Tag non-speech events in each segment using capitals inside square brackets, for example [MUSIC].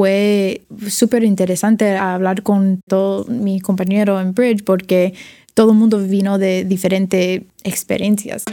fue súper interesante hablar con todo mi compañero en Bridge porque todo el mundo vino de diferentes experiencias.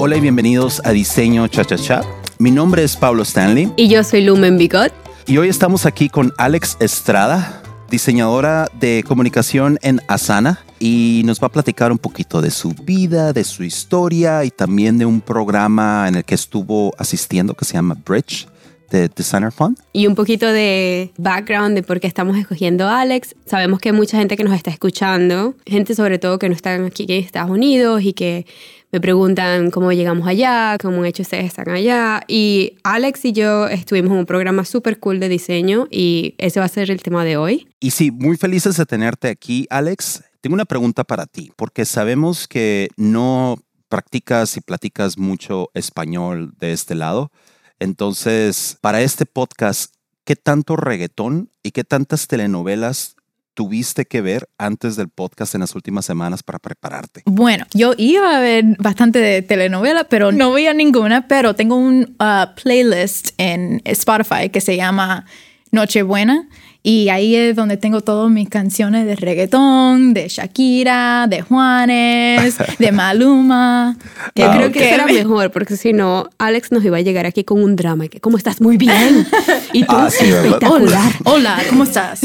Hola y bienvenidos a Diseño Cha Cha Cha. Mi nombre es Pablo Stanley. Y yo soy Lumen Bigot. Y hoy estamos aquí con Alex Estrada, diseñadora de comunicación en Asana. Y nos va a platicar un poquito de su vida, de su historia y también de un programa en el que estuvo asistiendo que se llama Bridge de Designer Fund. Y un poquito de background de por qué estamos escogiendo a Alex. Sabemos que hay mucha gente que nos está escuchando, gente sobre todo que no están aquí en Estados Unidos y que me preguntan cómo llegamos allá, cómo han hecho ustedes están allá. Y Alex y yo estuvimos en un programa súper cool de diseño y ese va a ser el tema de hoy. Y sí, muy felices de tenerte aquí, Alex. Tengo una pregunta para ti, porque sabemos que no practicas y platicas mucho español de este lado. Entonces, para este podcast, ¿qué tanto reggaetón y qué tantas telenovelas tuviste que ver antes del podcast en las últimas semanas para prepararte? Bueno, yo iba a ver bastante de telenovela, pero no veía ninguna, pero tengo un uh, playlist en Spotify que se llama Nochebuena y ahí es donde tengo todas mis canciones de reggaetón, de Shakira, de Juanes, de [LAUGHS] Maluma. Que ah, creo que será mejor, porque si no, Alex nos iba a llegar aquí con un drama. Que, ¿Cómo estás? Muy bien. [LAUGHS] Y tú, Ah, sí, espectacular. Hola, ¿cómo estás?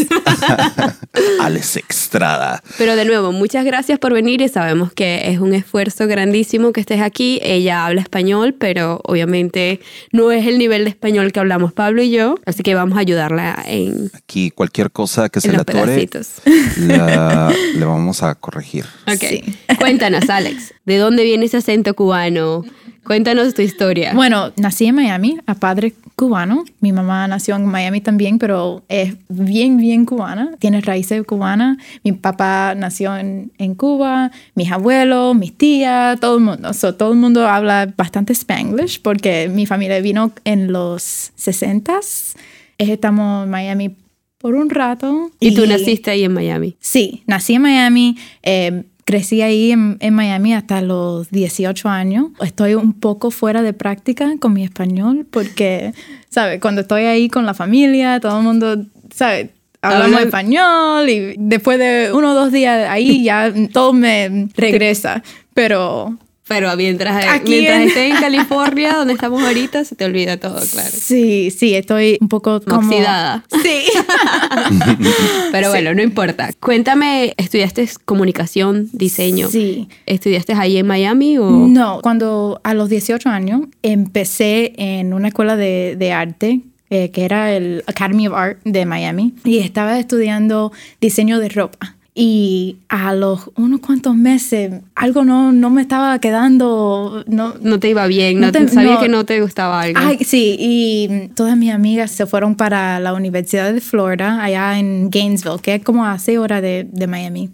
[LAUGHS] Alex Estrada. Pero de nuevo, muchas gracias por venir y sabemos que es un esfuerzo grandísimo que estés aquí. Ella habla español, pero obviamente no es el nivel de español que hablamos Pablo y yo, así que vamos a ayudarla en, Aquí cualquier cosa que se en le los atore, la- [LAUGHS] le vamos a corregir. Ok. Sí. [LAUGHS] Cuéntanos, Alex, ¿de dónde viene ese acento cubano? Cuéntanos tu historia. Bueno, nací en Miami, a padre cubano. Mi mamá nació en Miami también, pero es bien, bien cubana. Tiene raíces cubanas. Mi papá nació en, en Cuba, mis abuelos, mis tías, todo el mundo. So, todo el mundo habla bastante spanglish porque mi familia vino en los 60s. Estamos en Miami por un rato. y tú naciste ahí en Miami. Sí, nací en Miami, eh, crecí ahí en, en Miami hasta los 18 años. Estoy un poco fuera de práctica con mi español porque, ¿sabes? Cuando estoy ahí con la familia, todo el mundo, ¿sabes? Hablamos español y después de uno o dos días ahí ya todo me regresa. Pero Pero mientras, Aquí mientras en- estés en [LAUGHS] California, donde estamos ahorita, se te olvida todo, claro. sí, sí, estoy un poco como... Oxidada. Sí. [LAUGHS] Pero bueno, no importa. Cuéntame, ¿estudiaste comunicación, diseño? Sí. ¿Estudiaste ahí en Miami o...? No, cuando a los 18 años empecé en una escuela de, de arte eh, que era el Academy of Art de Miami y estaba estudiando diseño de ropa. Y a los unos cuantos meses algo no, no me estaba quedando, no, No te iba bien, no, No te- sabía que no te gustaba algo. Ay, sí, y todas mis amigas se fueron para la Universidad de Florida, allá en Gainesville, que es como a seis horas de, de Miami.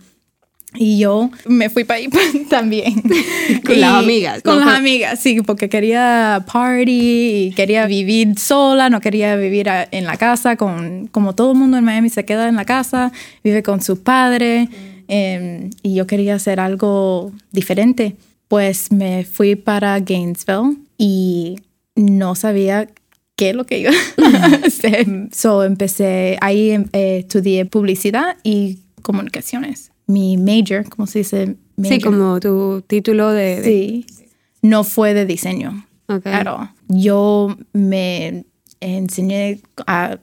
Y yo me fui para ahí [LAUGHS] también. [LAUGHS] Con Y- las amigas, Con ¿no? las amigas, sí, porque quería party y quería vivir sola, no quería vivir a- en la casa, con, como todo el mundo en Miami se queda en la casa, vive con sus padres, em, y yo quería hacer algo diferente. Pues me fui para Gainesville y no sabía qué es lo que iba [LAUGHS] a hacer. So empecé, ahí em, eh, estudié publicidad y comunicaciones. Mi major, ¿cómo se dice? Major? sí, como tu título de... de- Sí. No fue de diseño. Ok. Claro. Yo me enseñé a,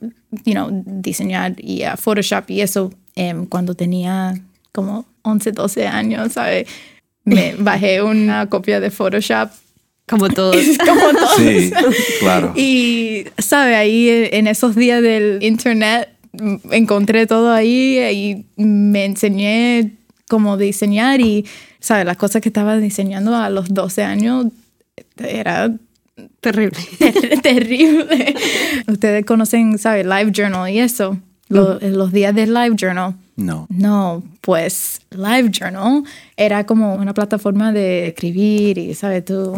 you know, diseñar y a Photoshop y eso em, cuando tenía como 11, 12 años, ¿sabes? Me [LAUGHS] bajé una copia de Photoshop Como [LAUGHS] todos. como todos. Sí, claro. Y, ¿sabe? Ahí en esos días del internet encontré todo ahí y me enseñé cómo diseñar y, ¿sabe? Las cosas que estaba diseñando a los 12 años era Terrible. ter- [LAUGHS] terrible. Ustedes conocen, ¿sabe? Live Journal y eso. Lo- Los días del Live Journal. No. No, pues Live Journal era como una plataforma de escribir y, ¿sabes? Tú,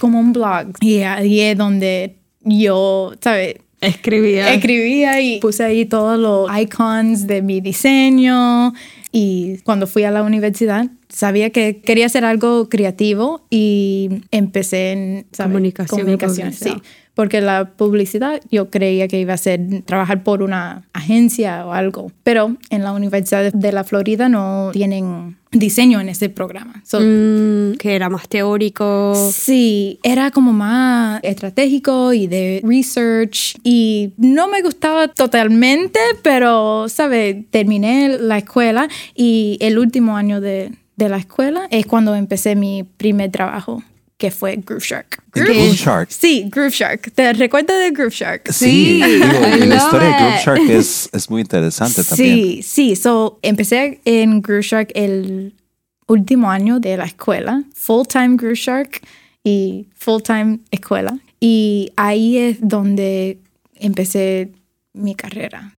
como un blog. Y ahí es donde yo, ¿sabes? Escribía. Escribía y puse ahí todos los icons de mi diseño. Y cuando fui a la universidad, sabía que quería hacer algo creativo y empecé en ¿sabe? Comunicación comunicación, sí. Porque la publicidad yo creía que iba a ser trabajar por una agencia o algo, pero en la Universidad de la Florida no tienen diseño en ese programa. So, Mm, que era más teórico. Sí, era como más estratégico y de research y no me gustaba totalmente, pero, ¿sabes? Terminé la escuela y el último año de, de la escuela es cuando empecé mi primer trabajo, que fue Groove Shark. En Groove Shark. Sí, Groove Shark. ¿Te recuerdas de Groove Shark? Sí, Sí, digo, la historia de Groove it. Shark es, [LAUGHS] es muy interesante también. Sí, sí. So, empecé en Groove Shark el último año de la escuela, full time Groove Shark y full time escuela. Y ahí es donde empecé mi carrera.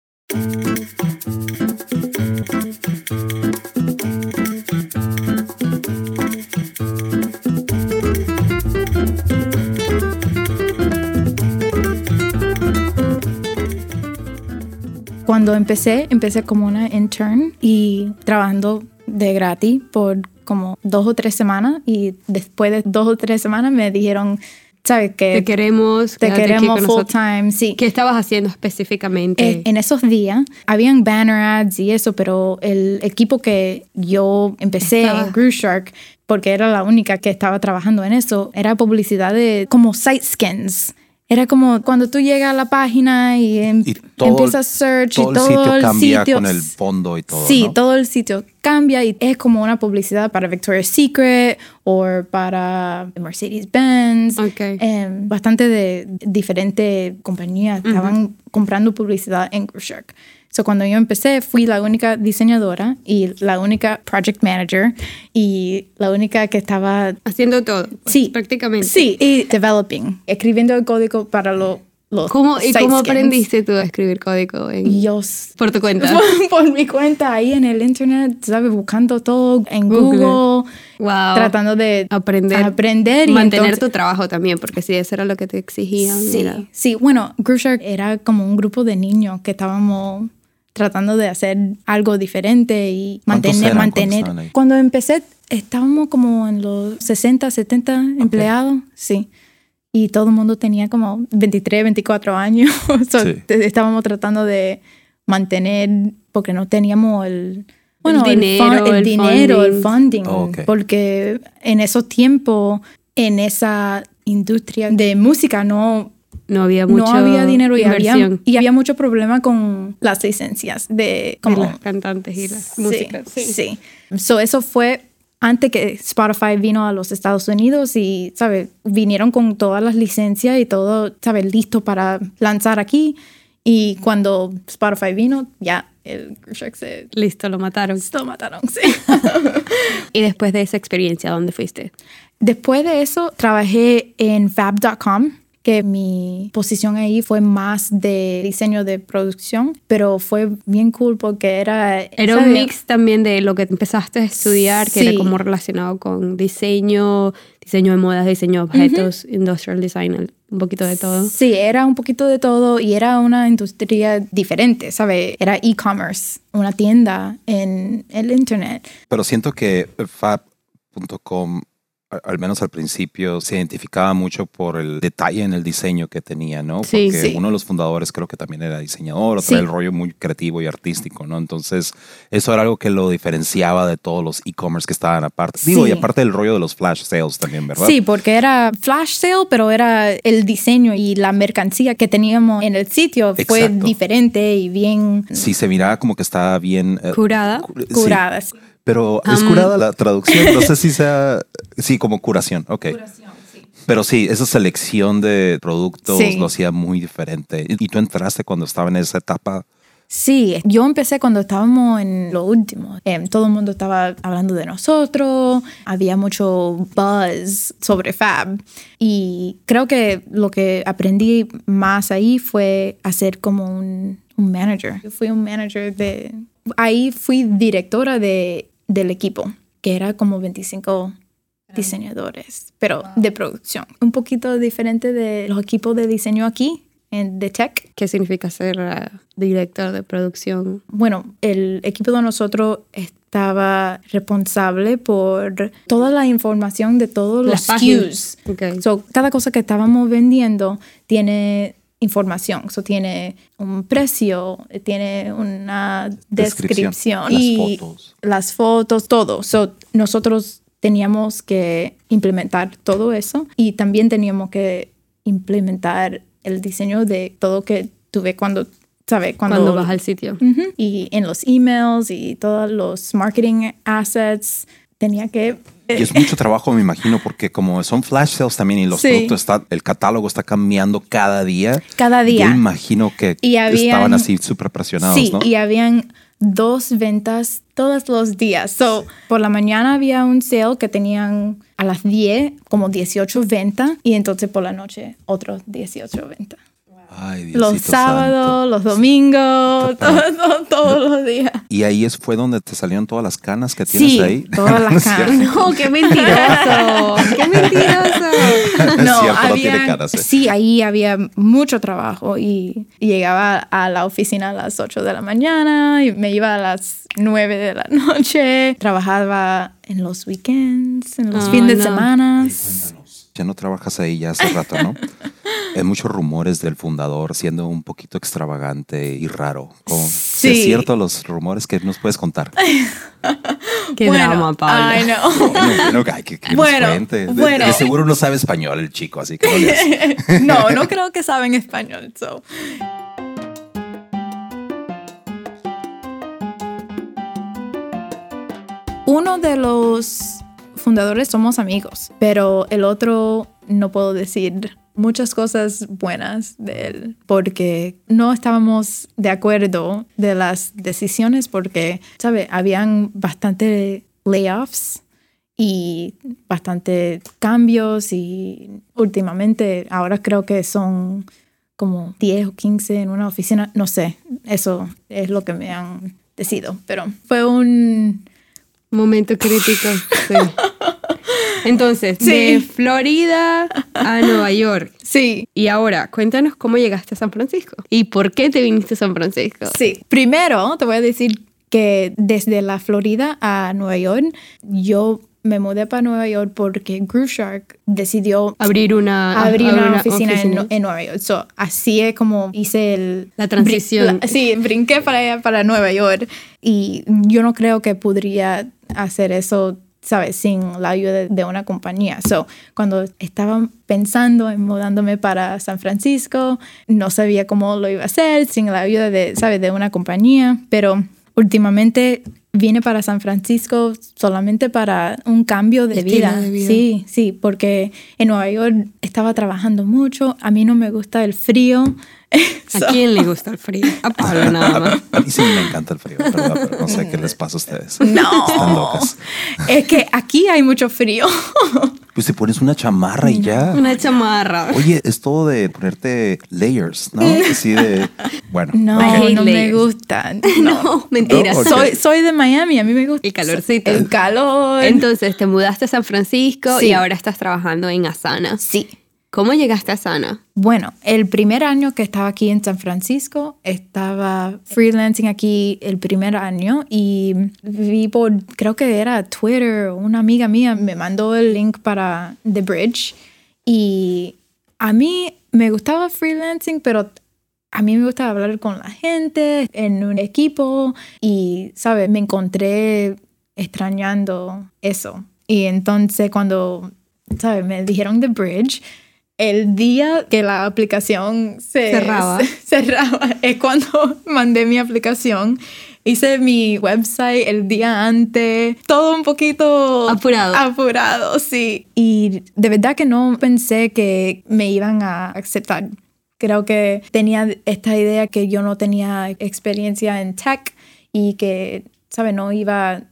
Cuando empecé, empecé como una intern y trabajando de gratis por como dos o tres semanas y después de dos o tres semanas me dijeron, ¿sabes qué? Te queremos. Te queremos full time, sí. ¿Qué estabas haciendo específicamente? Eh, en esos días habían banner ads y eso, pero el equipo que yo empecé Estaba- en Groove Shark, porque era la única que estaba trabajando en eso, era publicidad de como site skins. Era como cuando tú llegas a la página y, em- Y todo, empiezas search todo y todo el sitio el cambia sitio- con el fondo y todo. Sí, ¿no? todo el sitio cambia y es como una publicidad para Victoria's Secret o para Mercedes-Benz. Ok. Em, bastante de diferentes compañías estaban comprando publicidad en Groove Shark. So, cuando yo empecé, fui la única diseñadora y la única project manager y la única que estaba Haciendo todo. Sí. Prácticamente. Sí, y developing, escribiendo el código para lo- los ¿Cómo, ¿Y cómo skins. aprendiste tú a escribir código? En, yo por tu cuenta. [LAUGHS] por mi cuenta ahí en el internet, ¿sabes? Buscando todo en Google. Google, Wow. tratando de aprender. aprender y mantener entonces- tu trabajo también, porque si eso era lo que te exigían. Sí, sí, bueno, Groove era como un grupo de niños que estábamos tratando de hacer algo diferente y ¿Cuántos mantener, mantener. Cuando empecé estábamos como en los 60, 70 empleados, sí. Y todo el mundo tenía como 23, 24 años. [LAUGHS] So, Sí. Estábamos tratando de mantener, porque no teníamos el, bueno, el, dinero, fun- el el dinero, el funding. Oh. Porque en esos tiempos, en esa industria de música, no, No había mucho no había dinero y había, y había mucho problema con las licencias de de como las cantantes y las Sí, músicas. Sí. So, eso fue antes que Spotify vino a los Estados Unidos y, ¿sabes? Vinieron con todas las licencias y todo, ¿sabes? Listo para lanzar aquí. Y cuando Spotify vino, ya el Groove Shark se Listo, lo mataron. lo mataron, sí. [LAUGHS] Y después de esa experiencia, ¿a dónde fuiste? Después de eso, trabajé en fab.com, que mi posición ahí fue más de diseño de producción, pero fue bien cool porque era... Era un ¿sabes? mix también de lo que empezaste a estudiar, que Sí. era como relacionado con diseño, diseño de modas, diseño de objetos, industrial design, un poquito de todo. Sí, era un poquito de todo y era una industria diferente, ¿sabes? Era e-commerce, una tienda en el internet. Pero siento que fab.com, al menos al principio, se identificaba mucho por el detalle en el diseño que tenía, ¿no? Sí, Porque sí. uno de los fundadores creo que también era diseñador, o Sí. traía el rollo muy creativo y artístico, ¿no? Entonces, eso era algo que lo diferenciaba de todos los e-commerce que estaban aparte. Digo, y aparte del rollo de los flash sales también, ¿verdad? Sí, porque era flash sale, pero era el diseño y la mercancía que teníamos en el sitio fue diferente y bien Sí, se miraba como que estaba bien... eh, Curada. cu- sí, curada. Sí. Pero es curada la traducción, no sé si sea, sí, como curación, ok. Pero sí, esa selección de productos Sí. lo hacía muy diferente. Y tú entraste cuando estaba en esa etapa. Sí, yo empecé cuando estábamos en lo último. Em, todo el mundo estaba hablando de nosotros, había mucho buzz sobre Fab. Y creo que lo que aprendí más ahí fue hacer como un, un manager. Yo fui un manager de... Ahí fui directora de, del equipo, que era como 25 diseñadores, pero de producción. Un poquito diferente de los equipos de diseño aquí, en, de tech. ¿Qué significa ser eh, director de producción? bueno, el equipo de nosotros es estaba responsable por toda la información de todos los Las. SKUs. Ok. So, cada cosa que estábamos vendiendo tiene información. So, tiene un precio, tiene una Descripción. descripción. Las y fotos. Las fotos, todo. So, nosotros teníamos que implementar todo eso y también teníamos que implementar el diseño de todo que tuve cuando, ¿sabes? Cuando, Cuando vas al sitio. Y en los emails y todos los marketing assets tenía que... Y es mucho trabajo, me imagino, porque como son flash sales también y los Sí. productos, está, el catálogo está cambiando cada día. Cada día. Yo imagino que Y habían- estaban así súper presionados, Sí, ¿no? y habían dos ventas todos los días. So, por la mañana había un sale que tenían a las 10 como 18 ventas y entonces por la noche otros 18 ventas. Ay, Los santo. sábados, los domingos, todo- todo- todos los días. Y ahí es, fue donde te salieron todas las canas que tienes Sí, ahí. todas las [LAUGHS] ¿No canas. No, qué mentiroso. qué [LAUGHS] mentiroso. No, cierto, no había- canas, ¿eh? sí, ahí había mucho trabajo y llegaba a la oficina a las 8 de la mañana y me iba a las 9 de la [LAUGHS] noche. Trabajaba en los weekends, en los Ay, fines de no. Ya no trabajas ahí ya hace rato, ¿no? [LAUGHS] Hay muchos rumores del fundador siendo un poquito extravagante y raro. ¿Cómo- si ¿Es Sí. cierto los rumores que nos puedes contar? [LAUGHS] Qué drama, Pablo. Ay, no. [LAUGHS] Bueno, bueno, ay, que, Bueno. De- bueno. de seguro no sabe español el chico, así que no no, no creo que saben español. so. Uno de los fundadores somos amigos, pero el otro no puedo decir muchas cosas buenas de él porque no estábamos de acuerdo de las decisiones porque, ¿sabe? Habían bastante layoffs y bastante cambios y últimamente ahora creo que son como 10 o 15 en una oficina, no sé, eso es lo que me han decidido, pero fue un... Momento crítico. Sí. [LAUGHS] Entonces, Sí. de Florida a Nueva York. Sí, Y ahora, cuéntanos cómo llegaste a San Francisco y por qué te viniste a San Francisco. sí. Primero te voy a decir que desde la Florida a Nueva York, yo me mudé para Nueva York porque Groove Shark decidió Abrir una, abrir una, oficina, En, oficina. en Nueva York. So, así es como hice el... La transición. brin- la- sí, brinqué para allá, para Nueva York. Y yo no creo que podría hacer eso, ¿sabes? Sin la ayuda de, una compañía. So, cuando estaba pensando en mudándome para San Francisco, no sabía cómo lo iba a hacer sin la ayuda de, ¿sabes? De una compañía. Pero últimamente vine para San Francisco solamente para un cambio de Estilo vida. de vida. Sí, sí, porque en Nueva York estaba trabajando mucho, a mí no me gusta el frío. So, [LAUGHS] ¿A quién le gusta el frío? A Pablo nada [LAUGHS] más. A mí sí me encanta el frío, ¿verdad? Pero no sé qué les pasa a ustedes. [LAUGHS] No, Están locas. es que aquí hay mucho frío. Pues te pones una chamarra y ya. Una chamarra. Oye, es todo de ponerte layers, ¿no? Así de. Bueno. No, no me gustan. No, mentira. No, ok. Soy, soy de Miami, a mí me gusta El calorcito. El calor. Entonces, te mudaste a San Francisco Sí. y ahora estás trabajando en Asana. sí. ¿Cómo llegaste a Asana? Bueno, el primer año que estaba aquí en San Francisco, estaba freelancing aquí el primer año y vi por, creo que era Twitter, una amiga mía me mandó el link para The Bridge y a mí me gustaba freelancing, pero a mí me gusta hablar con la gente en un equipo y, ¿sabes? Me encontré extrañando eso. Y entonces cuando, ¿sabes? Me dijeron The Bridge, el día que la aplicación se Cerraba. [LAUGHS] se- cerraba es cuando [LAUGHS] mandé mi aplicación. Hice mi website el día antes, todo un poquito Apurado. Apurado, sí. Y de verdad que no pensé que me iban a aceptar. Creo que tenía esta idea que yo no tenía experiencia en tech y que, ¿sabes? No iba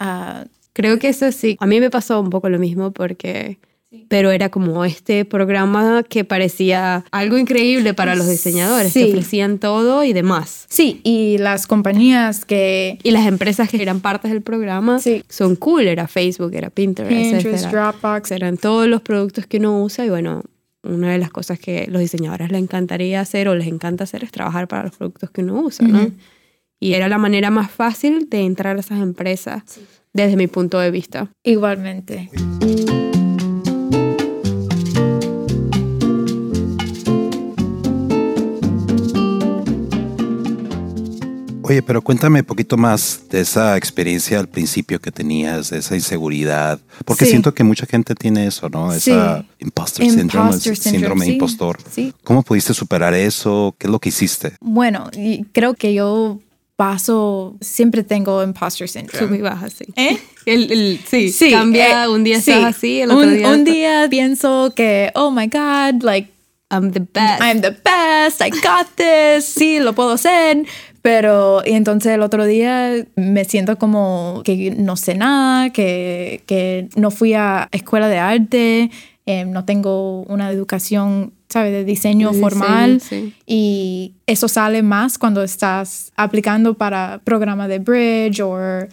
a... Creo que eso sí. A mí me pasó un poco lo mismo porque... Pero era como este programa que parecía algo increíble para los diseñadores, Sí. que ofrecían todo y demás. Sí, y las compañías que... Y las empresas que eran partes del programa Sí. son cool. Era Facebook, era Pinterest, Pinterest, era- Dropbox. eran todos los productos que uno usa y bueno, una de las cosas que los diseñadores les encantaría hacer o les encanta hacer es trabajar para los productos que uno usa, ¿no? Y era la manera más fácil de entrar a esas empresas desde mi punto de vista. Igualmente. Oye, pero cuéntame un poquito más de esa experiencia al principio que tenías, de esa inseguridad, porque Sí. siento que mucha gente tiene eso, ¿no? Esa Sí. imposter syndrome, Imposter el syndrome, síndrome sí, impostor. sí. ¿Cómo pudiste superar eso? ¿Qué es lo que hiciste? Bueno, y creo que yo paso, siempre tengo imposter syndrome. Sube y baja, sí. ¿Eh? El, el- sí, Sí, cambia, eh, un día sí. estás así, el otro un, día... un día pienso que, oh my God, like, I'm the best. I'm the best, I got this, sí, lo puedo hacer. Pero, y entonces el otro día me siento como que no sé nada, que, que no fui a escuela de arte, eh, no tengo una educación, ¿sabes?, de diseño De diseño, formal. sí. Y eso sale más cuando estás aplicando para programa de bridge or,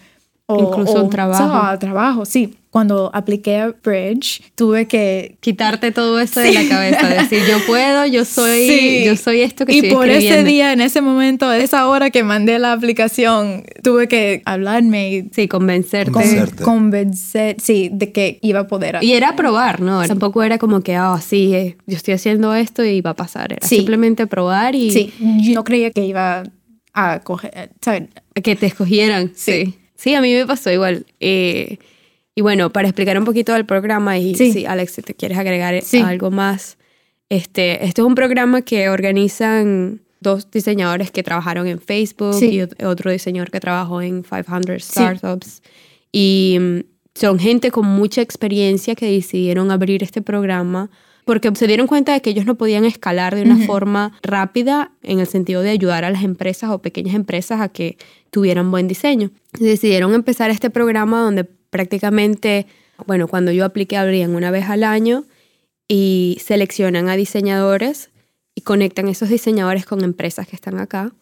o Incluso un trabajo. trabajo, sí. Cuando apliqué a bridge, tuve que Quitarte todo eso de la cabeza, decir yo puedo, yo [LAUGHS] soy, Sí. yo soy esto que y estoy por ese día, en ese momento, esa hora que mandé la aplicación, tuve que hablarme y Sí, convencerte. con- Convencerte. convencer, sí, de que iba a poder. Y era probar, ¿no? Tampoco era como que, ah, sí, eh, yo estoy haciendo esto y va a pasar. Era Sí. simplemente probar y Sí, yo no creía que iba a coger, ¿sabes? que te escogieran. Sí. Sí. A mí me pasó igual. Eh, y bueno, para explicar un poquito del programa, y Sí. sí, Alex, si te quieres agregar Sí. algo más, este, es un programa que organizan dos diseñadores que trabajaron en Facebook Sí. y ot- otro diseñador que trabajó en 500 Startups. Y mm, son gente con mucha experiencia que decidieron abrir este programa porque se dieron cuenta de que ellos no podían escalar de una forma rápida en el sentido de ayudar a las empresas o pequeñas empresas a que tuvieran buen diseño. Decidieron empezar este programa donde prácticamente, bueno, cuando yo apliqué abrían una vez al año y seleccionan a diseñadores y conectan esos diseñadores con empresas que están acá.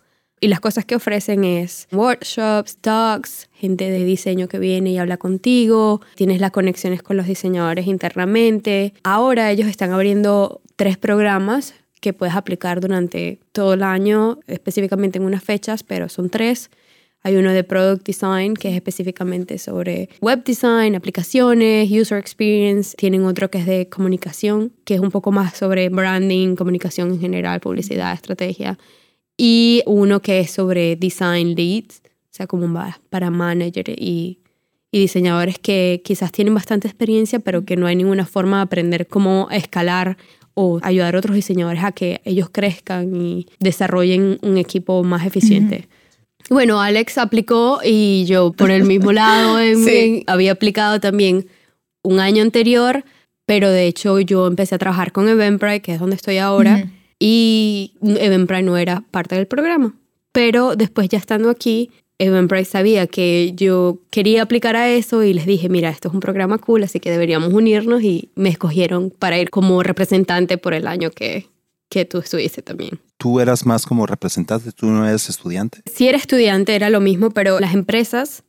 Y las cosas que ofrecen es workshops, talks, gente de diseño que viene y habla contigo, tienes las conexiones con los diseñadores internamente. Ahora ellos están abriendo tres programas que puedes aplicar durante todo el año, específicamente en unas fechas, pero son tres. Hay uno de Product Design, que es específicamente sobre web design, aplicaciones, user experience. Tienen otro que es de comunicación, que es un poco más sobre branding, comunicación en general, publicidad, estrategia. Y uno que es sobre design leads, o sea, como para manager y, y diseñadores que quizás tienen bastante experiencia, pero que no hay ninguna forma de aprender cómo escalar o ayudar a otros diseñadores a que ellos crezcan y desarrollen un equipo más eficiente. Bueno, Alex aplicó y yo por el mismo lado [LAUGHS] en- Sí. en- había aplicado también un año anterior, pero de hecho yo empecé a trabajar con Eventbrite, que es donde estoy ahora, Ujú. Y Eventbrite no era parte del programa. Pero después ya estando aquí, Eventbrite sabía que yo quería aplicar a eso y les dije, mira, esto es un programa cool, así que deberíamos unirnos y me escogieron para ir como representante por el año que, que tú estuviste también. Tú eras más como representante, tú no eres estudiante. Si era estudiante era lo mismo, pero las empresas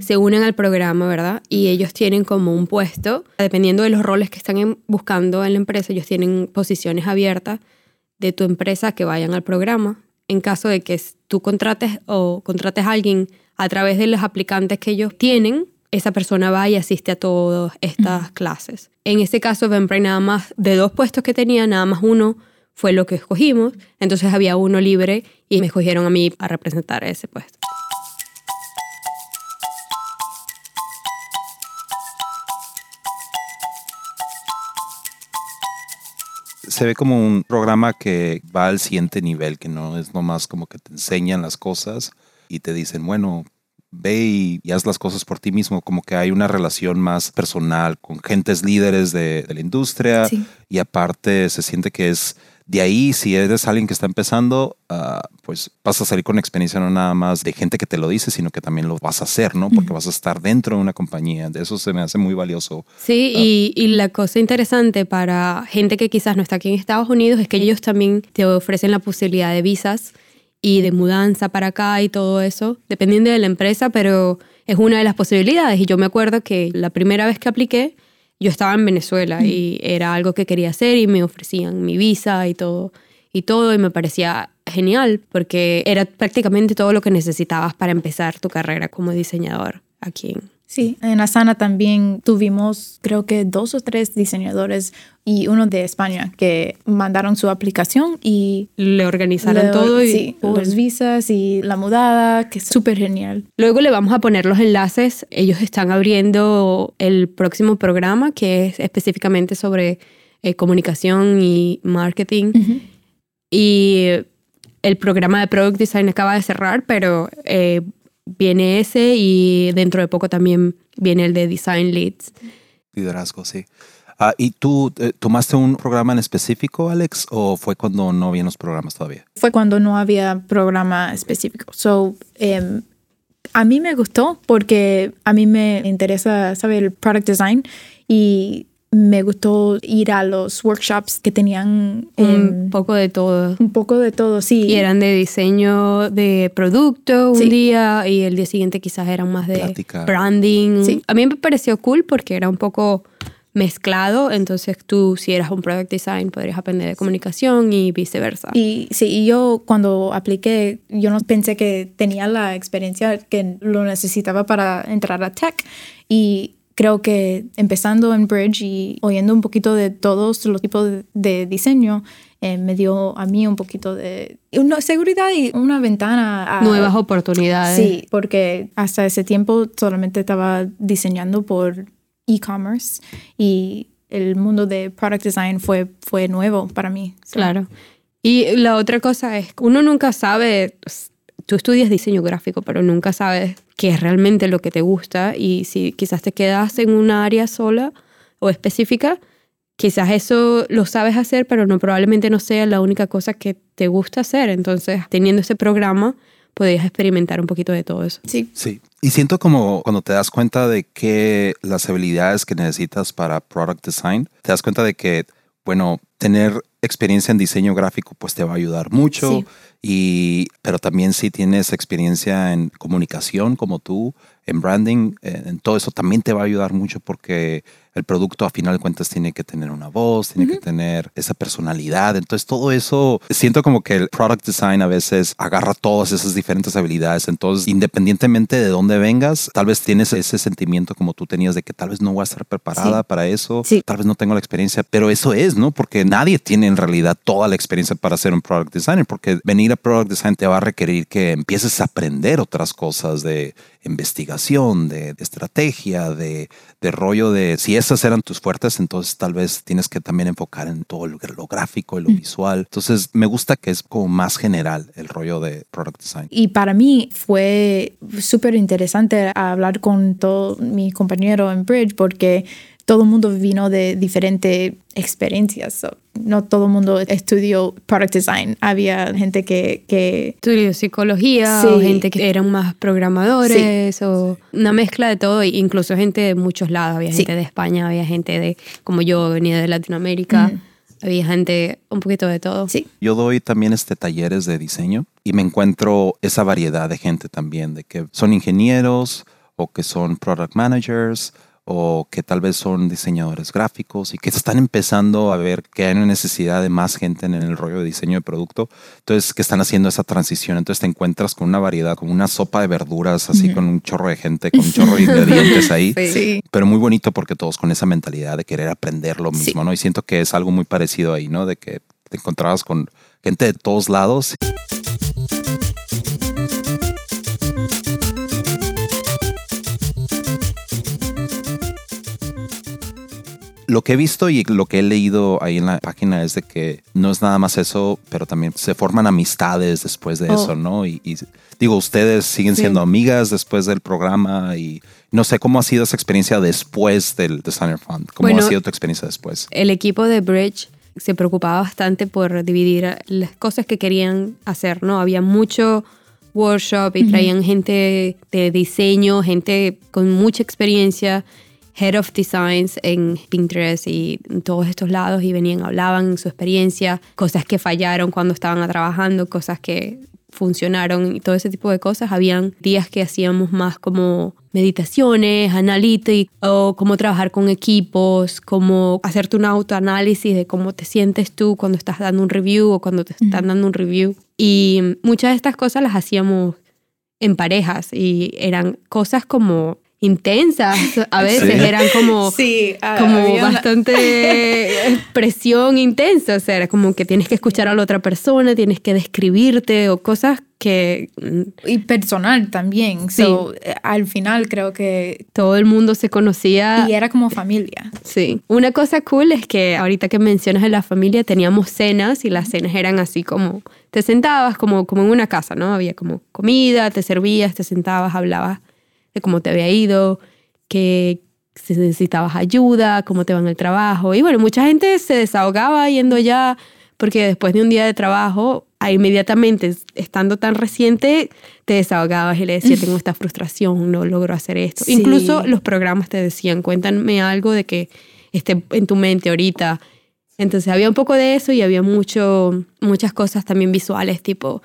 se unen al programa, ¿verdad? Y ellos tienen como un puesto, dependiendo de los roles que están buscando en la empresa, ellos tienen posiciones abiertas de tu empresa que vayan al programa. En caso de que tú contrates o contrates a alguien a través de los aplicantes que ellos tienen, esa persona va y asiste a todas estas clases. En este caso, Eventbrite nada más, de dos puestos que tenía, nada más uno fue lo que escogimos. Entonces había uno libre y me escogieron a mí a representar ese puesto. Se ve como un programa que va al siguiente nivel, que no es nomás como que te enseñan las cosas y te dicen, bueno, ve y, y haz las cosas por ti mismo, como que hay una relación más personal con gentes líderes de, de la industria Sí. y aparte se siente que es de ahí, si eres alguien que está empezando, ah, pues vas a salir con experiencia no nada más de gente que te lo dice, sino que también lo vas a hacer, ¿no? Porque vas a estar dentro de una compañía. De eso se me hace muy valioso. Sí, y, y la cosa interesante para gente que quizás no está aquí en Estados Unidos es que ellos también te ofrecen la posibilidad de visas y de mudanza para acá y todo eso, dependiendo de la empresa, pero es una de las posibilidades. Y yo me acuerdo que la primera vez que apliqué, yo estaba en Venezuela y era algo que quería hacer y me ofrecían mi visa y todo, y todo, y me parecía genial porque era prácticamente todo lo que necesitabas para empezar tu carrera como diseñador aquí en Sí, en Asana también tuvimos creo que dos o tres diseñadores y uno de España que mandaron su aplicación y le organizaron le- todo y sí, los visas y la mudada, que es súper genial. Luego le vamos a poner los enlaces. Ellos están abriendo el próximo programa que es específicamente sobre eh, comunicación y marketing. Y el programa de Product Design acaba de cerrar, pero eh, viene ese y dentro de poco también viene el de Design Leads. Liderazgo, sí. Ah, ¿Y tú eh, tomaste un programa en específico, Alex, o fue cuando no habían los programas todavía? Fue cuando no había programa específico. So, em, a mí me gustó porque a mí me interesa saber el product design y me gustó ir a los workshops que tenían Un poco de todo. un poco de todo, sí. Y eran de diseño de producto un Sí. día y el día siguiente quizás eran más de Plática. branding. Sí. A mí me pareció cool porque era un poco mezclado, entonces tú si eras un product design podrías aprender de comunicación y viceversa. Y sí, y yo cuando apliqué, yo no pensé que tenía la experiencia que lo necesitaba para entrar a tech. Y creo que empezando en Bridge y oyendo un poquito de todos los tipos de, de diseño, eh, me dio a mí un poquito de una seguridad y una ventana a Nuevas oportunidades. Sí, porque hasta ese tiempo solamente estaba diseñando por e-commerce y el mundo de product design fue, fue nuevo para mí. Claro. Y la otra cosa es uno nunca sabe, tú estudias diseño gráfico, pero nunca sabes qué es realmente lo que te gusta y si quizás te quedas en un área sola o específica, quizás eso lo sabes hacer, pero no probablemente no sea la única cosa que te gusta hacer. Entonces, teniendo ese programa, podrías experimentar un poquito de todo eso. Sí, Sí. Y siento como cuando te das cuenta de que las habilidades que necesitas para product design, te das cuenta de que, bueno, tener experiencia en diseño gráfico pues te va a ayudar mucho. Sí. Y, pero también si tienes experiencia en comunicación como tú, en branding, eh, en todo eso también te va a ayudar mucho porque el producto a final de cuentas tiene que tener una voz, tiene que tener esa personalidad. Entonces todo eso, siento como que el product design a veces agarra todas esas diferentes habilidades. Entonces independientemente de dónde vengas, tal vez tienes ese sentimiento como tú tenías de que tal vez no voy a estar preparada Sí. para eso, Sí. tal vez no tengo la experiencia, pero eso es, ¿no? Porque nadie tiene en realidad toda la experiencia para ser un product designer, porque venir a product design te va a requerir que empieces a aprender otras cosas de investigación, de, de estrategia, de, de rollo de si esas eran tus fuertes, entonces tal vez tienes que también enfocar en todo lo, lo gráfico y lo visual. Entonces me gusta que es como más general el rollo de product design. Y para mí fue súper interesante hablar con todo mi compañero en Bridge porque todo el mundo vino de diferentes experiencias. So, no todo el mundo estudió product design. Había gente que, que Estudio psicología, Sí. o gente que eran más programadores, o una mezcla de todo, e incluso gente de muchos lados. Había Sí. gente de España, había gente de, como yo, venía de Latinoamérica, había gente un poquito de todo. sí, Yo doy también este talleres de diseño y me encuentro esa variedad de gente también, de que son ingenieros o que son product managers o que tal vez son diseñadores gráficos y que están empezando a ver que hay una necesidad de más gente en el rollo de diseño de producto. Entonces, que están haciendo esa transición. Entonces te encuentras con una variedad, con una sopa de verduras, así con un chorro de gente, con un chorro de [LAUGHS] ingredientes ahí. sí. Pero muy bonito porque todos con esa mentalidad de querer aprender lo mismo, Sí. ¿no? Y siento que es algo muy parecido ahí, ¿no? De que te encontrabas con gente de todos lados. Lo que he visto y lo que he leído ahí en la página es de que no es nada más eso, pero también se forman amistades después de Oh. eso, ¿no? Y, y digo, ustedes siguen Sí. siendo amigas después del programa y no sé cómo ha sido esa experiencia después del Designer Fund. ¿Cómo Bueno, ha sido tu experiencia después? El equipo de Bridge se preocupaba bastante por dividir las cosas que querían hacer, ¿no? Había mucho workshop y traían gente de diseño, gente con mucha experiencia, head of designs en Pinterest y en todos estos lados y venían, hablaban su experiencia, cosas que fallaron cuando estaban trabajando, cosas que funcionaron y todo ese tipo de cosas. Habían días que hacíamos más como meditaciones, analítica o cómo trabajar con equipos, cómo hacerte un autoanálisis de cómo te sientes tú cuando estás dando un review o cuando te están dando un review. Y muchas de estas cosas las hacíamos en parejas y eran cosas como intensas a [LAUGHS] veces eran como sí, como bastante [LAUGHS] expresión intensa o sea era como que tienes que escuchar a la otra persona tienes que describirte o cosas que y personal también sí. Eh, al final creo que todo el mundo se conocía. Y era como familia. Sí. Una cosa cool es que ahorita que mencionas de la familia teníamos cenas y las cenas eran así como te sentabas como como en una casa no había como comida te servías te sentabas hablabas de cómo te había ido, que si necesitabas ayuda, cómo te va en el trabajo. Y bueno, mucha gente se desahogaba yendo ya, porque después de un día de trabajo, inmediatamente, estando tan reciente, te desahogabas y le decías, tengo esta frustración, no logro hacer esto. Incluso los programas te decían, cuéntame algo de que esté en tu mente ahorita. Entonces había un poco de eso y había mucho, muchas cosas también visuales, tipo,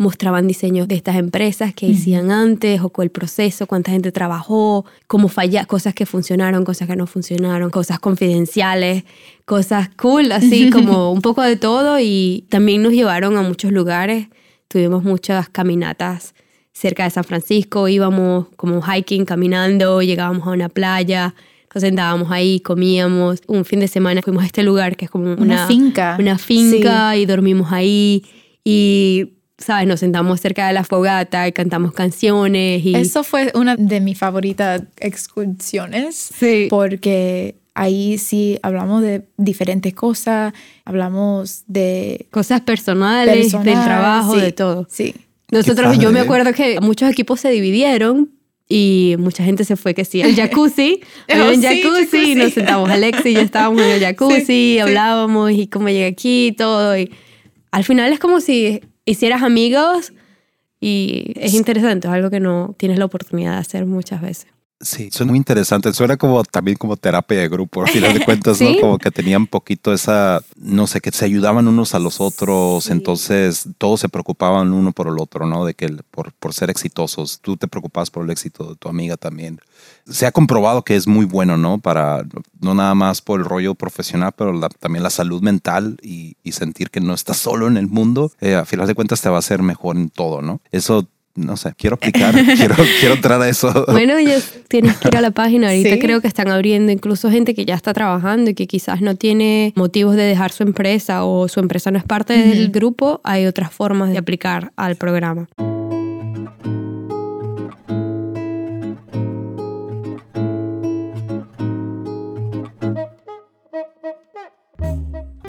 mostraban diseños de estas empresas que hacían antes o con el proceso, cuánta gente trabajó, cómo falla, cosas que funcionaron, cosas que no funcionaron, cosas confidenciales, cosas cool, así [LAUGHS] como un poco de todo y también nos llevaron a muchos lugares, tuvimos muchas caminatas cerca de San Francisco, íbamos como hiking, caminando, llegábamos a una playa, nos sentábamos ahí, comíamos. Un fin de semana fuimos a este lugar que es como una, finca. Una finca y dormimos ahí. Y ¿sabes? Nos sentamos cerca de la fogata y cantamos canciones. Y... Eso fue una de mis favoritas excursiones. Sí. Porque ahí sí hablamos de diferentes cosas, hablamos de... Cosas personales, del trabajo, de todo. Sí. Nosotros, yo me acuerdo que muchos equipos se dividieron y mucha gente se fue que sí, el jacuzzi, [LAUGHS] oh, en jacuzzi, y nos sentamos Alex y yo estábamos en el [LAUGHS] jacuzzi, hablábamos y cómo llegué aquí y todo. Y al final es como si hicieras amigos y es interesante, es algo que no tienes la oportunidad de hacer muchas veces. Sí, suena muy interesante. Suena como también como terapia de grupo, al final de cuentas, ¿no? [LAUGHS] Como que tenían poquito esa, no sé, que se ayudaban unos a los otros, entonces todos se preocupaban uno por el otro, ¿no? De que por, por ser exitosos, tú te preocupabas por el éxito de tu amiga también. Se ha comprobado que es muy bueno, ¿no? Para, no nada más por el rollo profesional, pero también la salud mental y, sentir que no estás solo en el mundo, eh, a final de cuentas te va a hacer mejor en todo, ¿no? Eso no sé, quiero aplicar, [LAUGHS] quiero, quiero entrar a eso. Bueno, ya [LAUGHS] tienes que ir a la página. Ahorita creo que están abriendo incluso gente que ya está trabajando y que quizás no tiene motivos de dejar su empresa o su empresa no es parte del grupo. Hay otras formas de aplicar al programa.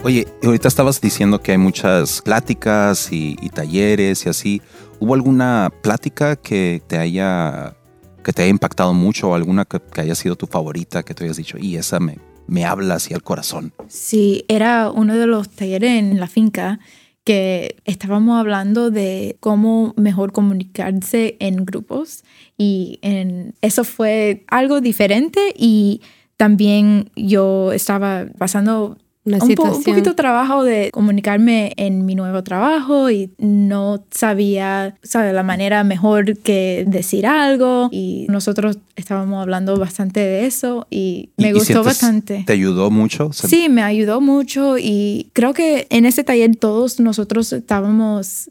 Oye, ahorita estabas diciendo que hay muchas pláticas y, talleres y así. ¿Hubo alguna plática que te haya que te haya impactado mucho o alguna que, haya sido tu favorita que te hayas dicho y esa me, me habla hacia el corazón? Sí, era uno de los talleres en la finca que estábamos hablando de cómo mejor comunicarse en grupos y en, eso fue algo diferente y también yo estaba pasando un, un, poquito trabajo de comunicarme en mi nuevo trabajo y no sabía, sabe, la manera mejor que decir algo y nosotros estábamos hablando bastante de eso y me gustó bastante. ¿Te ayudó mucho? Sí, me ayudó mucho y creo que en ese taller todos nosotros estábamos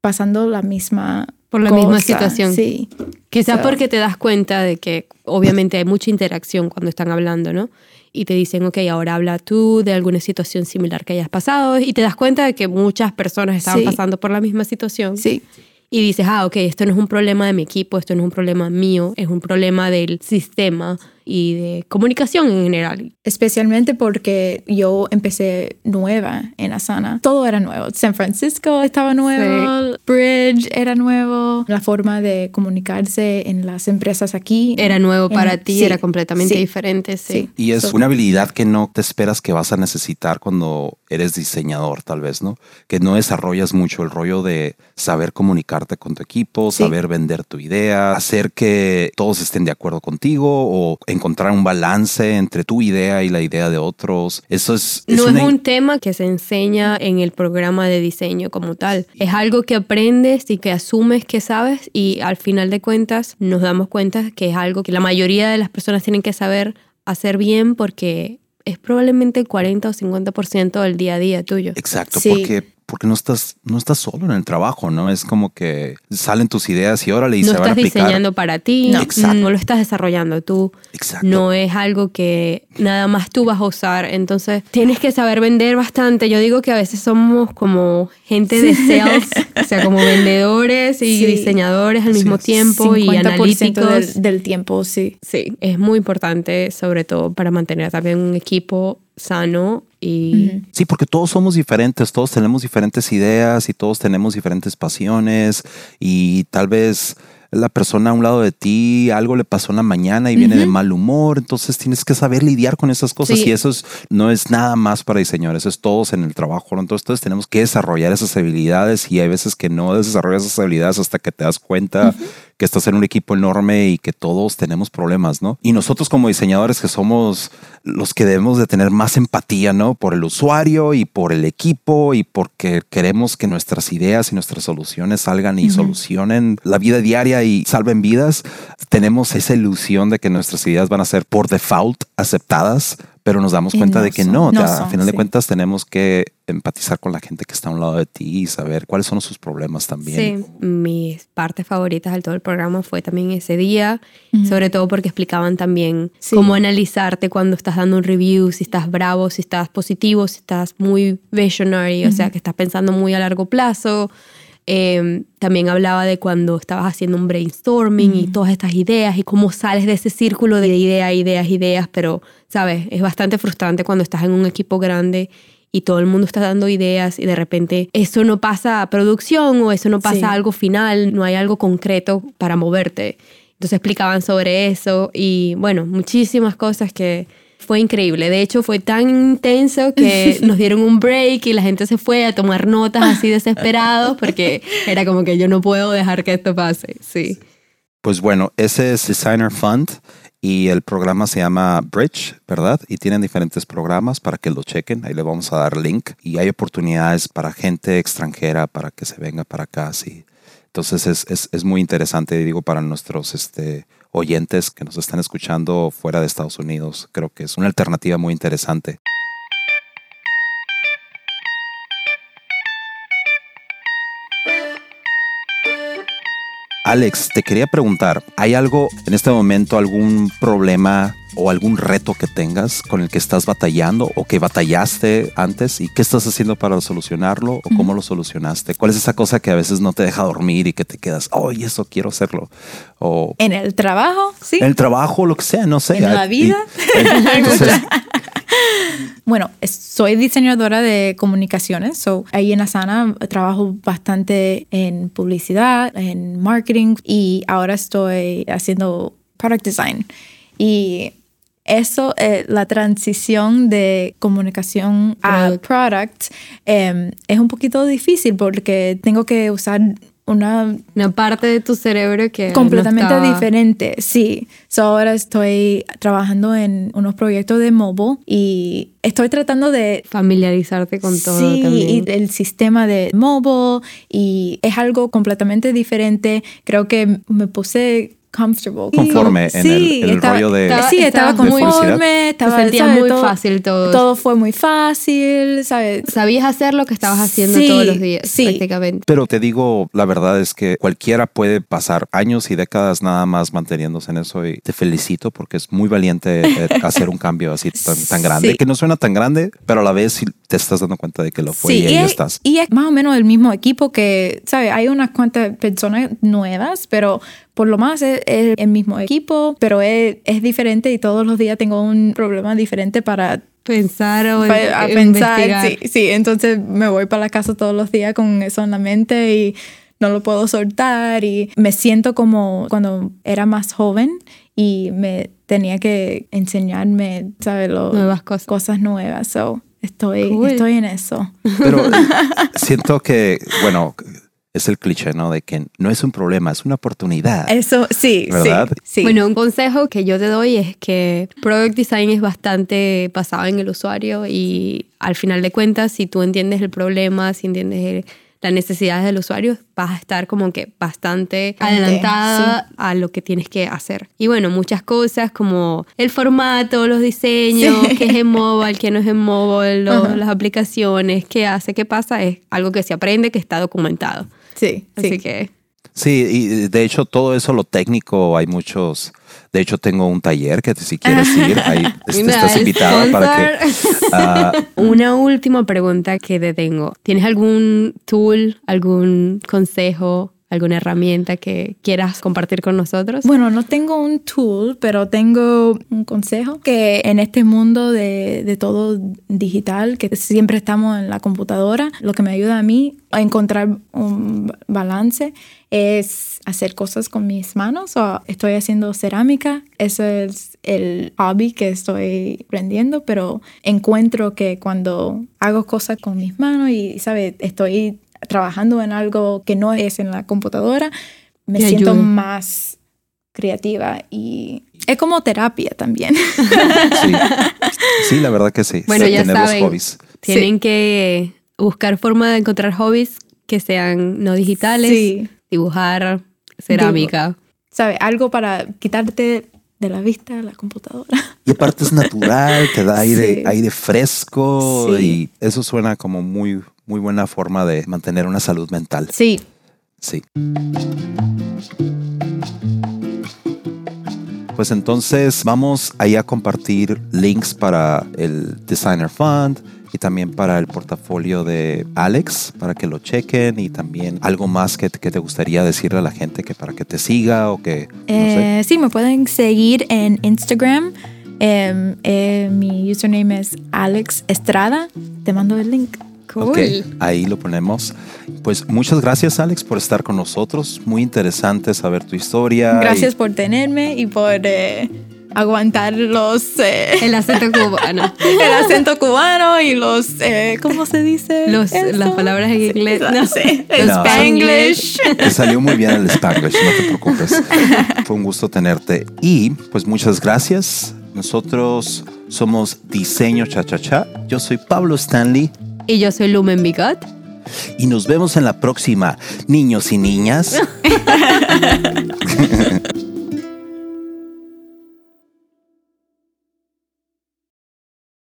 pasando la misma por la misma situación. Sí. Quizás porque te das cuenta de que obviamente hay mucha interacción cuando están hablando, ¿no? Y te dicen, ok, ahora habla tú de alguna situación similar que hayas pasado y te das cuenta de que muchas personas estaban pasando por la misma situación. Sí. Y dices, ah, ok, esto no es un problema de mi equipo, esto no es un problema mío, es un problema del sistema y de comunicación en general. Especialmente porque yo empecé nueva en Asana. Todo era nuevo. San Francisco estaba nuevo, Bridge era nuevo, la forma de comunicarse en las empresas aquí. Era nuevo para ti, era completamente diferente, sí. Y es una habilidad que no te esperas que vas a necesitar cuando eres diseñador, tal vez, ¿no? Que no desarrollas mucho el rollo de saber comunicarte con tu equipo, saber vender tu idea, hacer que todos estén de acuerdo contigo o encontrar un balance entre tu idea y la idea de otros. Eso es... no es un tema que se enseña en el programa de diseño como tal. Es algo que aprendes y que asumes que sabes y al final de cuentas nos damos cuenta que es algo que la mayoría de las personas tienen que saber hacer bien porque es probablemente el 40 o 50% del día a día tuyo. Exacto, porque porque no estás, no estás solo en el trabajo, ¿no? Es como que salen tus ideas y órale y no se van a aplicar. No estás diseñando para ti, no, no, lo estás desarrollando tú. Exacto. No es algo que nada más tú vas a usar. Entonces tienes que saber vender bastante. Yo digo que a veces somos como gente de sales, [LAUGHS] o sea, como vendedores y diseñadores al mismo tiempo y analíticos. Del, del tiempo, sí. Sí, es muy importante, sobre todo para mantener también un equipo sano y... Sí, porque todos somos diferentes, todos tenemos diferentes ideas y todos tenemos diferentes pasiones y tal vez la persona a un lado de ti, algo le pasó en la mañana y viene de mal humor, entonces tienes que saber lidiar con esas cosas y eso no es nada más para diseñadores, es todos en el trabajo, entonces tenemos que desarrollar esas habilidades y hay veces que no desarrollas esas habilidades hasta que te das cuenta que estás en un equipo enorme y que todos tenemos problemas, ¿no? Y nosotros como diseñadores que somos los que debemos de tener más empatía, ¿no? Por el usuario y por el equipo y porque queremos que nuestras ideas y nuestras soluciones salgan y solucionen la vida diaria y salven vidas, tenemos esa ilusión de que nuestras ideas van a ser por default aceptadas pero nos damos cuenta de que no, a final de cuentas tenemos que empatizar con la gente que está a un lado de ti y saber cuáles son sus problemas también. Sí, mis partes favoritas de todo el programa fue también ese día, sobre todo porque explicaban también cómo analizarte cuando estás dando un review, si estás bravo, si estás positivo, si estás muy visionary, o sea, que estás pensando muy a largo plazo. Em, también hablaba de cuando estabas haciendo un brainstorming y todas estas ideas y cómo sales de ese círculo de ideas, ideas, ideas, pero, ¿sabes? Es bastante frustrante cuando estás en un equipo grande y todo el mundo está dando ideas y de repente eso no pasa a producción o eso no pasa a algo final, no hay algo concreto para moverte. Entonces explicaban sobre eso y bueno, muchísimas cosas que fue increíble. De hecho, fue tan intenso que [LAUGHS] nos dieron un break y la gente se fue a tomar notas así desesperados porque era como que yo no puedo dejar que esto pase. Sí. Pues bueno, ese es Designer Fund y el programa se llama Bridge, ¿verdad? Y tienen diferentes programas para que lo chequen. Ahí le vamos a dar link. Y hay oportunidades para gente extranjera para que se venga para acá. Sí. Entonces es, es, es muy interesante, digo, para nuestros este, oyentes que nos están escuchando fuera de Estados Unidos. Creo que es una alternativa muy interesante. Alex, te quería preguntar, ¿hay algo en este momento, algún problema o algún reto que tengas con el que estás batallando o que batallaste antes y qué estás haciendo para solucionarlo o cómo lo solucionaste? ¿Cuál es esa cosa que a veces no te deja dormir y que te quedas, oye, eso quiero hacerlo? O, en el trabajo, sí. En el trabajo, lo que sea, no sé. En la vida. [LAUGHS] bueno, soy diseñadora de comunicaciones, so ahí en Asana trabajo bastante en publicidad, en marketing y ahora estoy haciendo product design. Y eso, eh, la transición de comunicación a product em, es un poquito difícil porque tengo que usar una, una parte de tu cerebro que completamente diferente. Sí, so ahora estoy trabajando en unos proyectos de mobile y estoy tratando de familiarizarte con todo sí, y el sistema de mobile y es algo completamente diferente. Creo que me puse comfortable. Conforme en el, rollo de. sí, estaba conforme, estaba, sentía muy fácil todo. Todo fue muy fácil, ¿sabes? Sabías hacer lo que estabas haciendo todos los días, sí. prácticamente. Pero te digo, la verdad es que cualquiera puede pasar años y décadas nada más manteniéndose en eso y te felicito porque es muy valiente eh, [LAUGHS] hacer un cambio así tan, grande, que no suena tan grande, pero a la vez te estás dando cuenta de que lo fue y ahí estás. Y es más o menos el mismo equipo que, ¿sabes? Hay unas cuantas personas nuevas, pero por lo más es, el mismo equipo, pero es, es, diferente y todos los días tengo un problema diferente para pensar o a pensar. Sí, sí, entonces me voy para la casa todos los días con eso en la mente y no lo puedo soltar y me siento como cuando era más joven y me tenía que enseñarme, ¿sabes? nuevas cosas. Cosas nuevas. So, estoy, estoy en eso. Pero [LAUGHS] siento que, bueno, es el cliché, ¿no? De que no es un problema, es una oportunidad. Eso, sí, ¿Verdad? sí, sí. Bueno, un consejo que yo te doy es que Product Design es bastante basado en el usuario y al final de cuentas, si tú entiendes el problema, si entiendes el- las necesidades del usuario, vas a estar como que bastante Ante, adelantada a lo que tienes que hacer. Y bueno, muchas cosas como el formato, los diseños, Sí. qué es en mobile, qué no es en mobile, lo- Ajá. las aplicaciones, qué hace, qué pasa, es algo que se aprende, que está documentado. Sí, Así sí. que Sí, y de hecho todo eso, lo técnico, hay muchos. De hecho, tengo un taller que si quieres [LAUGHS] ir, ahí este, estás invitada para que. ah, [LAUGHS] Una última pregunta que te tengo. ¿Tienes algún tool, algún consejo, alguna herramienta que quieras compartir con nosotros? Bueno, no tengo un tool, pero tengo un consejo que en este mundo de, de todo digital, que siempre estamos en la computadora, lo que me ayuda a mí a encontrar un balance es hacer cosas con mis manos. O estoy haciendo cerámica, ese es el hobby que estoy aprendiendo, pero encuentro que cuando hago cosas con mis manos y, ¿sabes? Estoy trabajando en algo que no es en la computadora, me Te siento ayuda. más creativa y es como terapia también. [LAUGHS] sí. sí, la verdad que sí. Bueno, Sí, ya tener los saben. hobbies. Tienen que buscar forma de encontrar hobbies que sean no digitales, Sí. dibujar, cerámica. ¿Sabes? Algo para quitarte de la vista la computadora. Y aparte es natural, te da aire, [LAUGHS] Sí. aire fresco Sí. y eso suena como muy, muy buena forma de mantener una salud mental. Sí. Sí. Pues entonces vamos ahí a compartir links para el Designer Fund y también para el portafolio de Alex para que lo chequen y también algo más que, que te gustaría decirle a la gente que para que te siga o que no sé. Eh, sí, me pueden seguir en Instagram. Em, eh, mi username es Alex Estrada. Te mando el link. Cool. Ok, ahí lo ponemos. Pues muchas gracias Alex por estar con nosotros. Muy interesante saber tu historia. Gracias y- por tenerme y por eh, aguantar los eh, [LAUGHS] El acento cubano. [LAUGHS] el acento cubano y los eh, ¿cómo se dice? Los- eso? las palabras en inglés. No sé. [LAUGHS] El No. Spanglish. Te salió muy bien el Spanglish, no te preocupes. Fue un gusto tenerte. Y pues muchas gracias. Nosotros somos Diseño Cha Cha Cha. Yo soy Pablo Stanley Y yo soy Lumen Bigot. y nos vemos en la próxima, niños y niñas. [LAUGHS]